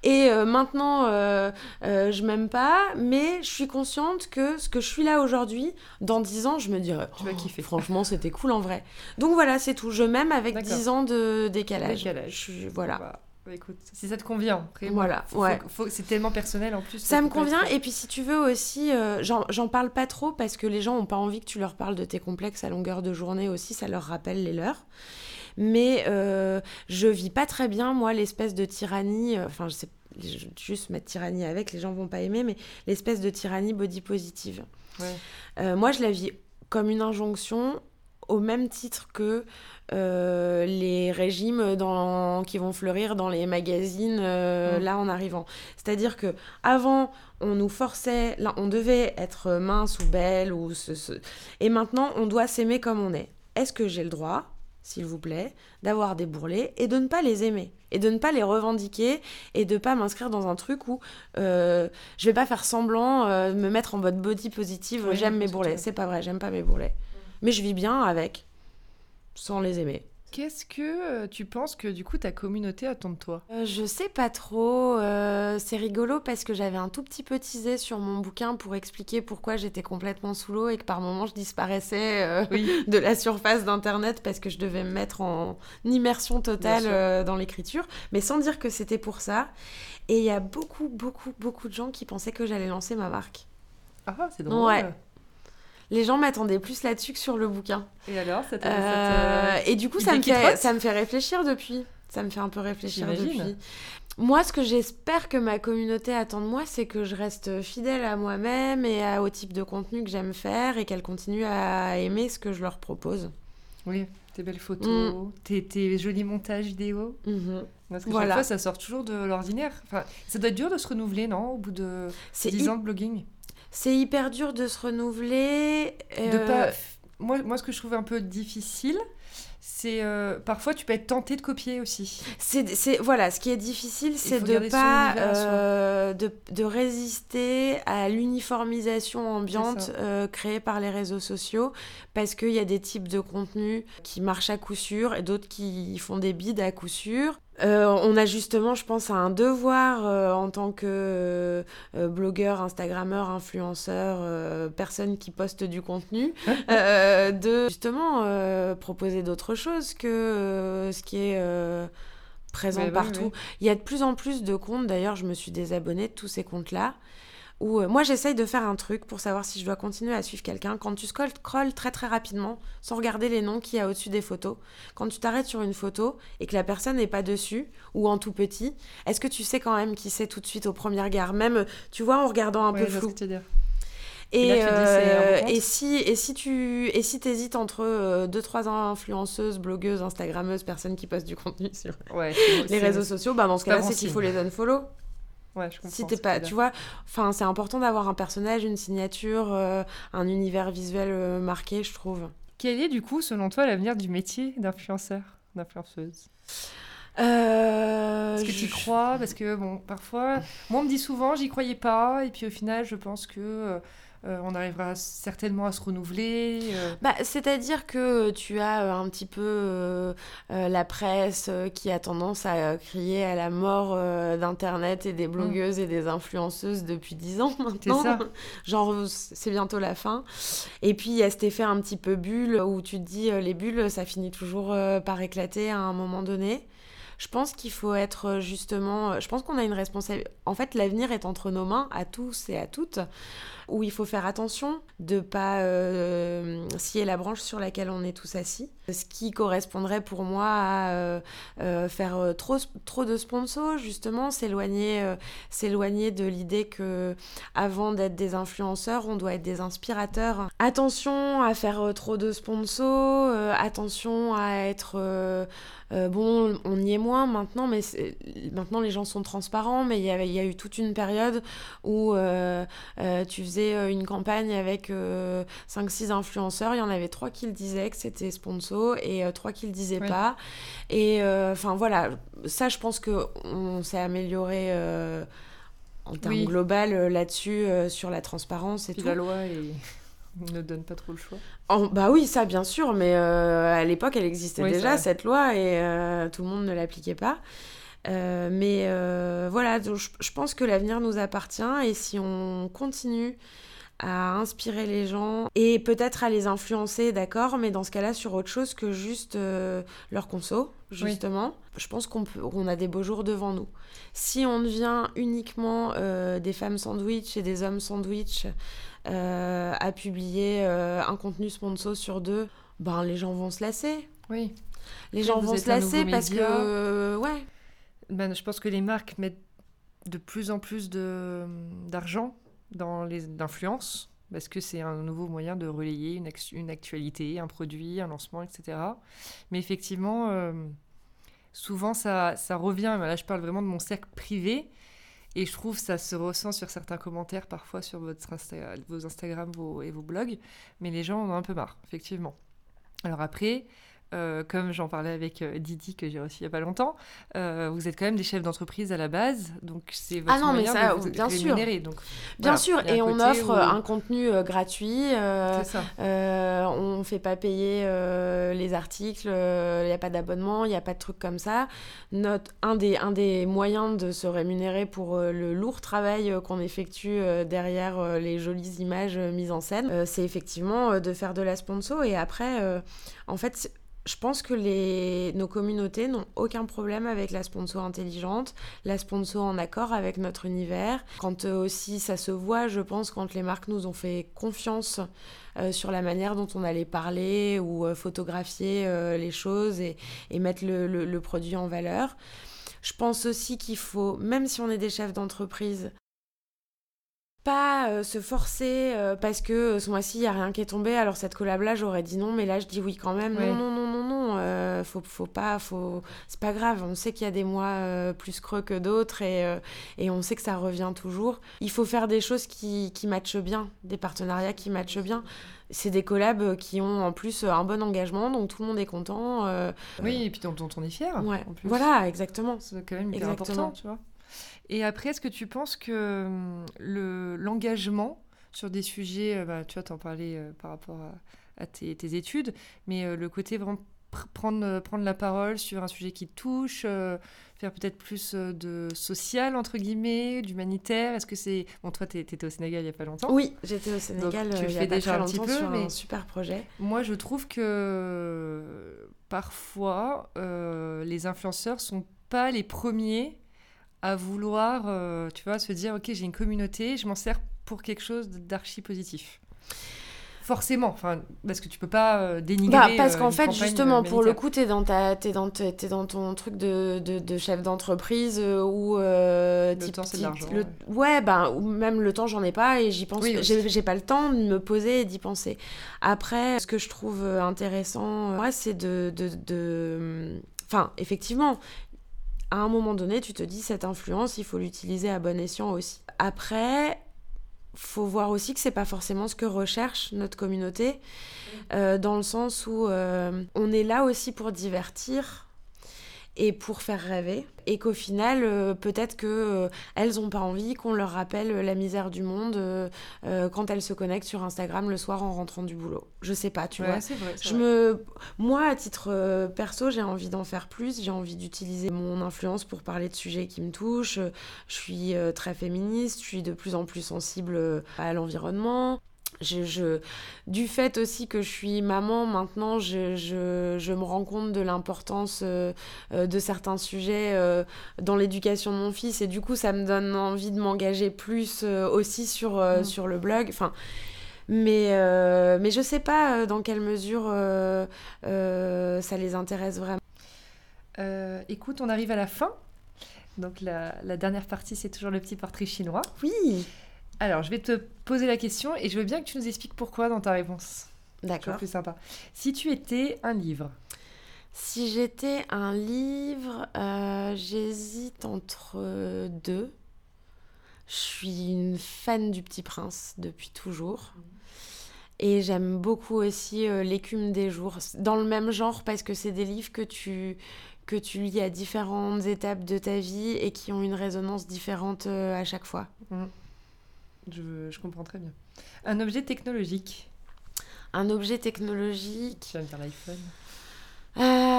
et euh, maintenant, euh, euh, je m'aime pas, mais je suis consciente que ce que je suis là aujourd'hui, dans 10 ans, je me dirais, Tu vas oh, kiffer. franchement, c'était cool en vrai. Donc voilà, c'est tout. Je m'aime avec D'accord. 10 ans de décalage. Décalage. Je suis- voilà. Bah, bah, écoute, si ça te convient. Après, Voilà, ouais. c'est tellement personnel en plus. Ça me convient, être- et puis si tu veux aussi, euh, j'en j'en parle pas trop parce que les gens ont pas envie que tu leur parles de tes complexes à longueur de journée aussi, ça leur rappelle les leurs. Mais euh, je vis pas très bien, moi, l'espèce de tyrannie, euh, enfin, je sais juste mettre tyrannie avec, les gens vont pas aimer, mais l'espèce de tyrannie body positive. Ouais. Euh, moi, je la vis comme une injonction au même titre que euh, les régimes dans- qui vont fleurir dans les magazines euh, Mm. là en arrivant. C'est-à-dire que avant, on nous forçait, là, on devait être mince ou belle ou ce, ce- et maintenant, on doit s'aimer comme on est. Est-ce que j'ai le droit, s'il vous plaît, d'avoir des bourrelets et de ne pas les aimer et de ne pas les revendiquer et de pas m'inscrire dans un truc où euh, je vais pas faire semblant euh, me mettre en mode body positive Oui, j'aime mes bourrelets. C'est pas vrai j'aime pas mes bourrelets. Mais je vis bien avec sans les aimer Qu'est-ce que euh, tu penses que du coup ta communauté attend de toi? Euh, je sais pas trop. euh, c'est rigolo parce que j'avais un tout petit peu teasé sur mon bouquin pour expliquer pourquoi j'étais complètement sous l'eau et que par moments je disparaissais euh, Oui. de la surface d'internet parce que je devais me mettre en immersion totale dans l'écriture, mais sans dire que c'était pour ça. Et il y a beaucoup, beaucoup, beaucoup de gens qui pensaient que j'allais lancer ma marque. Ah, c'est drôle. Ouais. Les gens m'attendaient plus là-dessus que sur le bouquin. Et alors, ça Euh, te- et du coup, ça me, fait, trotte ça me fait réfléchir depuis. Ça me fait un peu réfléchir depuis. Moi, ce que j'espère que ma communauté attend de moi, c'est que je reste fidèle à moi-même et à- au type de contenu que j'aime faire et qu'elles continuent à aimer ce que je leur propose. Oui, tes belles photos, Mm. tes, tes jolis montages vidéo. Mhm. Parce que Voilà. chaque fois, ça sort toujours de l'ordinaire. Enfin, ça doit être dur de se renouveler, non Au bout de C'est 10 hy- ans de blogging. C'est hyper dur de se renouveler. De euh, pas... moi, moi, ce que je trouve un peu difficile, c'est euh, parfois tu peux être tenté de copier aussi. C'est, voilà, ce qui est difficile, c'est de pas euh, de, de résister à l'uniformisation ambiante euh, créée par les réseaux sociaux, parce qu'il y a des types de contenus qui marchent à coup sûr et d'autres qui font des bides à coup sûr. Euh, on a justement, je pense, un devoir euh, en tant que euh, blogueur, instagrammeur, influenceur, personne qui poste du contenu, de justement proposer d'autres choses que ce qui est présent ouais, partout. Il y a de plus en plus de comptes, d'ailleurs, je me suis désabonnée de tous ces comptes-là. Où, euh, moi, j'essaye de faire un truc pour savoir si je dois continuer à suivre quelqu'un. Quand tu scrolles très très rapidement, sans regarder les noms qu'il y a au-dessus des photos, quand tu t'arrêtes sur une photo et que la personne n'est pas dessus, ou en tout petit, est-ce que tu sais quand même qui c'est tout de suite au premier regard? Même, tu vois, en regardant un Ouais, peu flou. Et, Et là, dis, euh, et si et si tu et si t'hésites entre euh, deux trois influenceuses, blogueuses, instagrammeuses, personnes qui postent du contenu sur Ouais, les réseaux sociaux, bah dans ce cas-là, c'est qu'il faut les unfollow. Ouais, je comprends. Si t'es pas, tu vois, enfin c'est important d'avoir un personnage, une signature, euh, un univers visuel euh, marqué, je trouve. Quel est du coup, selon toi, l'avenir du métier d'influenceur, d'influenceuse? Euh, Est-ce que tu y je- crois? Parce que bon, parfois, moi on me dit souvent, j'y croyais pas, et puis au final, je pense que euh, on arrivera certainement à se renouveler. euh. Bah, c'est-à-dire que tu as euh, un petit peu la presse qui a tendance à crier à la mort d'Internet et des blogueuses et des influenceuses depuis 10 ans maintenant. ça. Genre, c'est bientôt la fin. Et puis, il y a cet effet un petit peu bulle où tu te dis, les bulles, ça finit toujours par éclater à un moment donné. Je pense qu'il faut être euh, justement. euh, Je pense qu'on a une responsabilité. En fait, l'avenir est entre nos mains, à tous et à toutes, où il faut faire attention de pas euh, scier la branche sur laquelle on est tous assis. Ce qui correspondrait pour moi à faire trop, trop de sponsors, justement, s'éloigner s'éloigner de l'idée que avant d'être des influenceurs, on doit être des inspirateurs. Attention à faire trop de sponsors, attention à être euh, bon, on y est moins maintenant, mais maintenant les gens sont transparents, mais il y, a eu toute une période où euh, euh, tu faisais une campagne avec 5-6 influenceurs, il y en avait 3 qui le disaient que c'était sponsor et 3 qui le disaient Ouais. pas. Et enfin voilà, ça je pense qu'on s'est amélioré. en termes Oui. global là-dessus, euh, sur la transparence et Puis tout. la loi ne donne pas trop le choix. En- bah oui, ça bien sûr, mais euh, à l'époque, elle existait Oui, déjà, cette loi, et euh, tout le monde ne l'appliquait pas. Euh, mais voilà, donc je, je pense que l'avenir nous appartient, et si on continue à inspirer les gens, et peut-être à les influencer, d'accord, mais dans ce cas-là, sur autre chose que juste euh, leur conso, justement, je pense qu'on on a des beaux jours devant nous. Si on devient uniquement euh, des femmes sandwich et des hommes sandwich euh, à publier un contenu sponsor sur deux, ben les gens vont se lasser. Oui. Les gens vont se lasser parce que média. ouais. Ben, je pense que les marques mettent de plus en plus de- d'argent dans les l'influence parce que c'est un nouveau moyen de relayer une, une actualité, un produit, un lancement, etc. Mais effectivement, euh, souvent ça, ça revient. Là, je parle vraiment de mon cercle privé. Et je trouve ça se ressent sur certains commentaires, parfois sur votre vos Instagram vos- et vos blogs. Mais les gens en ont un peu marre, effectivement. Alors après, euh, comme j'en parlais avec euh, Didi, que j'ai reçu il n'y a pas longtemps, euh, vous êtes quand même des chefs d'entreprise à la base, donc c'est votre Ah non, mais ça, de vous bien sûr. Donc, Bien voilà, sûr, et on offre où- un contenu euh, gratuit. C'est ça. on fait pas payer les articles, il n'y a pas d'abonnement, il n'y a pas de trucs comme ça. Notre, un, des, un des moyens de se rémunérer pour le lourd travail qu'on effectue derrière les jolies images mises en scène, c'est effectivement de faire de la sponsor. Et après, en fait, je pense que nos communautés n'ont aucun problème avec la sponsor intelligente, la sponsor en accord avec notre univers. Quand euh, aussi ça se voit, je pense, quand les marques nous ont fait confiance euh, sur la manière dont on allait parler ou euh, photographier les choses et, et mettre le produit en valeur. Je pense aussi qu'il faut, même si on est des chefs d'entreprise, pas euh, se forcer euh, parce que euh, ce mois-ci il n'y a rien qui est tombé alors cette collab là j'aurais dit non mais là je dis oui quand même Ouais. non non non non non faut, faut pas faut c'est pas grave on sait qu'il y a des mois plus creux que d'autres et, et on sait que ça revient toujours il faut faire des choses qui, qui matchent bien des partenariats qui matchent bien c'est des collabs qui ont en plus un bon engagement donc tout le monde est content euh, Oui, et puis dont, dont on est fier. ouais en plus. voilà exactement C'est quand même hyper Exactement. important, tu vois. Et après, est-ce que tu penses que hum, le- l'engagement sur des sujets, euh, bah, tu vois, t'en parlais euh, par rapport à, à tes, tes études, mais euh, le côté vraiment pr- prendre, prendre la parole sur un sujet qui te touche, euh, faire peut-être plus de social, entre guillemets, d'humanitaire, est-ce que c'est... Bon, toi, t'es- t'étais au Sénégal il y a pas longtemps. oui j'étais au Sénégal tu euh, le il y a déjà un petit peu, sur mais- un super projet Moi, je trouve que parfois, euh, les influenceurs sont pas les premiers à vouloir, euh, tu vois, se dire, ok, j'ai une communauté, je m'en sers pour quelque chose d'archi positif. Forcément, enfin, parce que tu peux pas euh, dénigrer. Bah, parce euh, qu'en fait, justement, pour le coup, dans, ta, t'es dans, t'es t'es dans ton truc de, de, de chef d'entreprise où... euh, Le type- temps, c'est l'argent, le- Ouais, ben, ou même le temps, j'en ai pas et j'y pense... Oui, j'ai, pas le temps de me poser et d'y penser. Après, ce que je trouve intéressant, ouais, c'est de... de, de- Enfin, effectivement, à un moment donné, tu te dis, cette influence, il faut l'utiliser à bon escient aussi. Après... Faut voir aussi que c'est pas forcément ce que recherche notre communauté, euh, dans le sens où euh, on est là aussi pour divertir et pour faire rêver. Et qu'au final euh, peut-être que euh, elles ont pas envie qu'on leur rappelle la misère du monde euh, euh, quand elles se connectent sur Instagram le soir en rentrant du boulot. Je sais pas tu Ouais, vois. vrai. je vrai. me moi à titre euh, perso j'ai envie d'en faire plus. J'ai envie d'utiliser mon influence pour parler de sujets qui me touchent. Je suis euh, très féministe. Je suis de plus en plus sensible euh, à l'environnement je, je- du fait aussi que je suis maman maintenant, je, je- je me rends compte de l'importance euh, euh, de certains sujets euh, dans l'éducation de mon fils et du coup ça me donne envie de m'engager plus euh, aussi sur, Mm. sur le blog. Enfin, mais, mais je sais pas dans quelle mesure ça les intéresse vraiment. Écoute, on arrive à la fin. Donc la, la dernière partie, c'est toujours le petit portrait chinois. Oui, Alors, je vais te poser la question et je veux bien que tu nous expliques pourquoi dans ta réponse. D'accord. plus sympa. Si tu étais un livre, Si j'étais un livre, euh, j'hésite entre deux. Je suis une fan du Petit Prince depuis toujours. Et j'aime beaucoup aussi euh, L'écume des jours. Dans le même genre parce que c'est des livres que tu, que tu lis à différentes étapes de ta vie et qui ont une résonance différente euh, à chaque fois. Mm. Je, je comprends très bien. Un objet technologique. Un objet technologique. Tu vas me dire l'iPhone.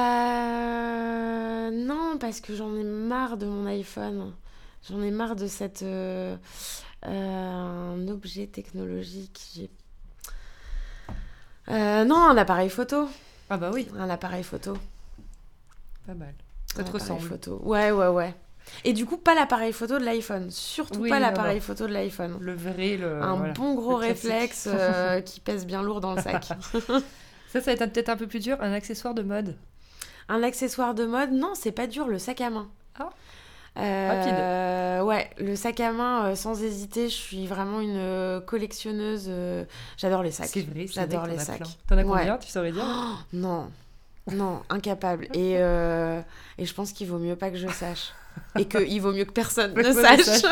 Euh, non, parce que j'en ai marre de mon iPhone. J'en ai marre de cette. euh, euh, un objet technologique. j'ai- Euh, non, un appareil photo. Ah bah oui, Un appareil photo. pas mal. Ça te appareil ressemble. photo. Ouais, ouais, ouais. Et du coup, pas l'appareil photo de l'iPhone. Surtout Oui, pas l'appareil photo de l'iPhone. Le vrai, le. un voilà. bon gros réflexe euh, qui pèse bien lourd dans le sac. Ça, ça va être peut-être un peu plus dur. Un accessoire de mode. Un accessoire de mode, non, c'est pas dur, le sac à main. Ah. Euh, Ouais, le sac à main, euh, sans hésiter, je suis vraiment une euh, collectionneuse. J'adore les sacs. C'est vrai, J'adore les sacs. T'en as Ouais. combien, tu saurais dire? Oh, non, non, incapable. Et, euh, et je pense qu'il vaut mieux pas que je sache. Et qu'il vaut mieux que personne ne ne sache.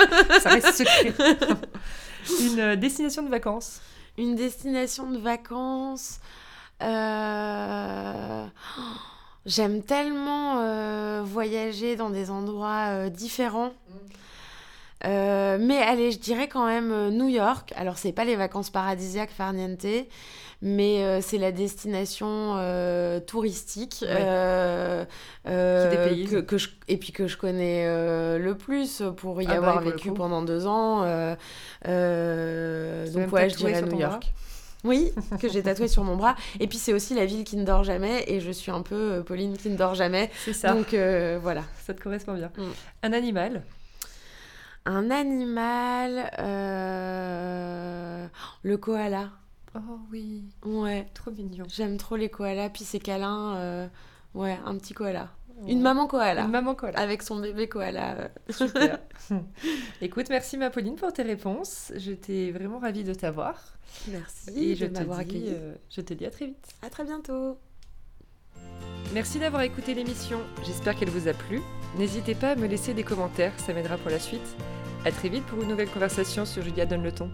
Ça reste secret. Une euh, destination de vacances. Une destination de vacances. euh, J'aime tellement euh, voyager dans des endroits différents. Euh, mais allez, je dirais quand même New York. Alors, c'est pas les vacances paradisiaques farniente, mais euh, c'est la destination euh, touristique Ouais. euh, que, que je, et puis que je connais le plus pour y Ah bah avoir vécu pendant deux ans. donc ouais, je dirais New York. Oui, que j'ai tatoué sur mon bras. Et puis c'est aussi la ville qui ne dort jamais. Et je suis un peu Pauline qui ne dort jamais. C'est ça. Donc euh, voilà. Ça te correspond bien. Mm. Un animal? Un animal. euh, Le koala. Oh oui, Ouais. trop mignon. J'aime trop les koalas. Puis ces câlins. euh, Ouais, un petit koala. Une maman koala. Une maman koala. Avec son bébé koala. euh. Super. Écoute, merci ma Pauline pour tes réponses. J'étais vraiment ravie de t'avoir. Merci Et de je te, m'avoir dis, accueilli. euh, je te dis à très vite. À très bientôt. Merci d'avoir écouté l'émission. J'espère qu'elle vous a plu. N'hésitez pas à me laisser des commentaires, ça m'aidera pour la suite. À très vite pour une nouvelle conversation sur Julia Donne le ton.